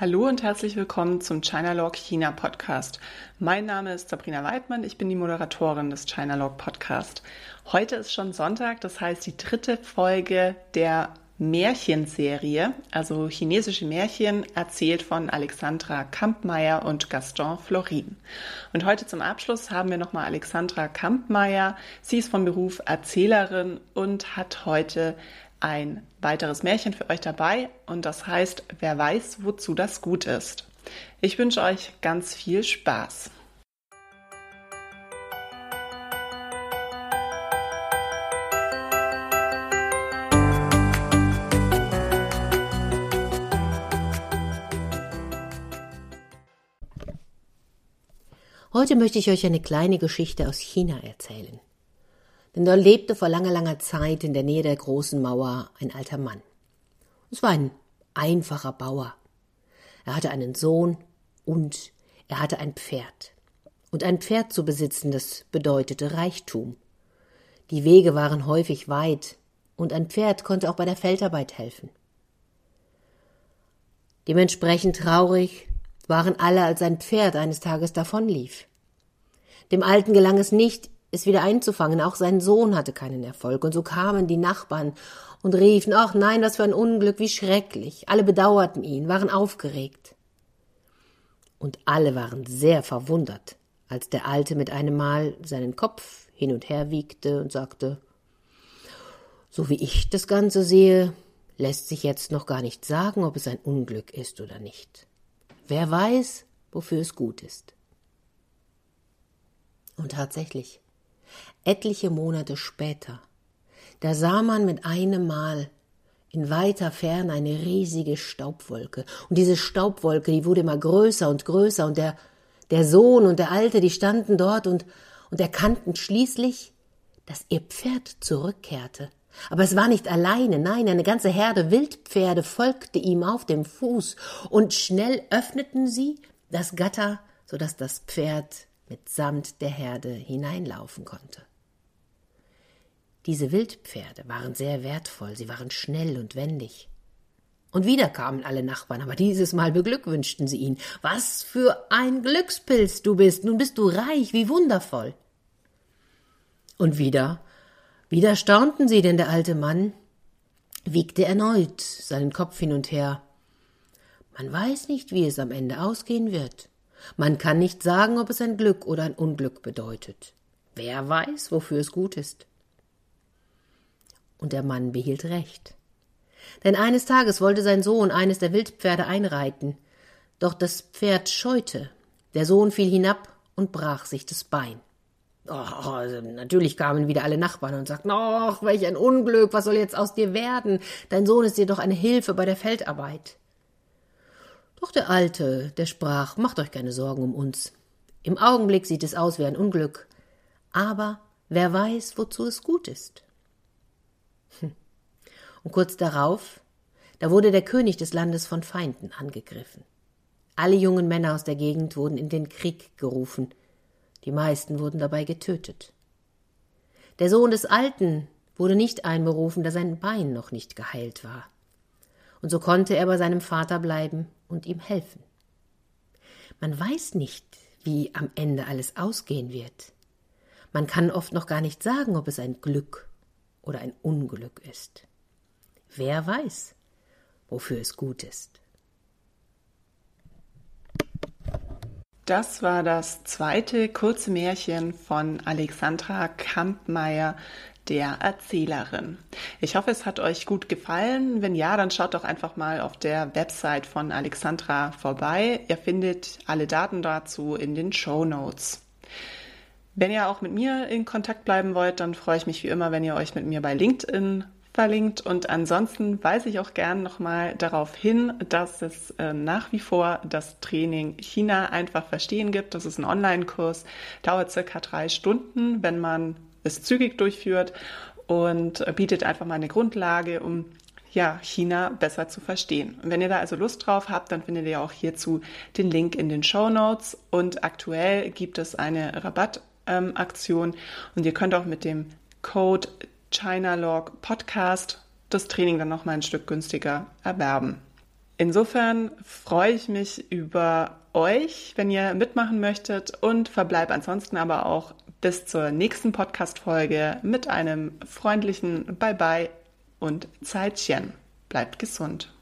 Hallo und herzlich willkommen zum Chinalog China Podcast. Mein Name ist Sabrina Weidmann, ich bin die Moderatorin des Chinalog Podcast. Heute ist schon Sonntag, das heißt die dritte Folge der Märchenserie, also chinesische Märchen, erzählt von Alexandra Kampmeier und Gaston Florin. Und heute zum Abschluss haben wir nochmal Alexandra Kampmeier. Sie ist vom Beruf Erzählerin und hat heute ein weiteres Märchen für euch dabei und das heißt, wer weiß, wozu das gut ist. Ich wünsche euch ganz viel Spaß. Heute möchte ich euch eine kleine Geschichte aus China erzählen denn da lebte vor langer, langer Zeit in der Nähe der großen Mauer ein alter Mann. Es war ein einfacher Bauer. Er hatte einen Sohn und er hatte ein Pferd. Und ein Pferd zu besitzen, das bedeutete Reichtum. Die Wege waren häufig weit, und ein Pferd konnte auch bei der Feldarbeit helfen. Dementsprechend traurig waren alle, als sein Pferd eines Tages davonlief. Dem Alten gelang es nicht, es wieder einzufangen. Auch sein Sohn hatte keinen Erfolg. Und so kamen die Nachbarn und riefen, ach nein, was für ein Unglück, wie schrecklich. Alle bedauerten ihn, waren aufgeregt. Und alle waren sehr verwundert, als der Alte mit einem Mal seinen Kopf hin und her wiegte und sagte, so wie ich das Ganze sehe, lässt sich jetzt noch gar nicht sagen, ob es ein Unglück ist oder nicht. Wer weiß, wofür es gut ist. Und tatsächlich, Etliche Monate später, da sah man mit einem Mal in weiter Ferne eine riesige Staubwolke. Und diese Staubwolke, die wurde immer größer und größer, und der, der Sohn und der Alte, die standen dort und, und erkannten schließlich, dass ihr Pferd zurückkehrte. Aber es war nicht alleine, nein, eine ganze Herde Wildpferde folgte ihm auf dem Fuß, und schnell öffneten sie das Gatter, so dass das Pferd mitsamt der Herde hineinlaufen konnte. Diese Wildpferde waren sehr wertvoll, sie waren schnell und wendig. Und wieder kamen alle Nachbarn, aber dieses Mal beglückwünschten sie ihn. Was für ein Glückspilz du bist, nun bist du reich, wie wundervoll. Und wieder, wieder staunten sie, denn der alte Mann wiegte erneut seinen Kopf hin und her. Man weiß nicht, wie es am Ende ausgehen wird. Man kann nicht sagen, ob es ein Glück oder ein Unglück bedeutet. Wer weiß, wofür es gut ist. Und der Mann behielt recht. Denn eines Tages wollte sein Sohn eines der Wildpferde einreiten, doch das Pferd scheute. Der Sohn fiel hinab und brach sich das Bein. Oh, also natürlich kamen wieder alle Nachbarn und sagten, ach, welch ein Unglück, was soll jetzt aus dir werden? Dein Sohn ist dir doch eine Hilfe bei der Feldarbeit. Doch der Alte, der sprach, macht euch keine Sorgen um uns. Im Augenblick sieht es aus wie ein Unglück, aber wer weiß, wozu es gut ist. Und kurz darauf, da wurde der König des Landes von Feinden angegriffen. Alle jungen Männer aus der Gegend wurden in den Krieg gerufen, die meisten wurden dabei getötet. Der Sohn des Alten wurde nicht einberufen, da sein Bein noch nicht geheilt war. Und so konnte er bei seinem Vater bleiben und ihm helfen. Man weiß nicht, wie am Ende alles ausgehen wird. Man kann oft noch gar nicht sagen, ob es ein Glück oder ein Unglück ist. Wer weiß, wofür es gut ist. Das war das zweite kurze Märchen von Alexandra Kampmeier, der Erzählerin. Ich hoffe, es hat euch gut gefallen. Wenn ja, dann schaut doch einfach mal auf der Website von Alexandra vorbei. Ihr findet alle Daten dazu in den Show Notes. Wenn ihr auch mit mir in Kontakt bleiben wollt, dann freue ich mich wie immer, wenn ihr euch mit mir bei LinkedIn verlinkt. Und ansonsten weise ich auch gern nochmal darauf hin, dass es äh, nach wie vor das Training China einfach verstehen gibt. Das ist ein Online-Kurs, dauert circa drei Stunden, wenn man es zügig durchführt und bietet einfach mal eine Grundlage, um ja, China besser zu verstehen. Und wenn ihr da also Lust drauf habt, dann findet ihr auch hierzu den Link in den Show Notes. Und aktuell gibt es eine Rabattaktion ähm, und ihr könnt auch mit dem Code China Log Podcast das Training dann noch mal ein Stück günstiger erwerben. Insofern freue ich mich über euch, wenn ihr mitmachen möchtet und verbleibe ansonsten aber auch bis zur nächsten Podcast-Folge mit einem freundlichen Bye-bye und Zeitchen. Bleibt gesund.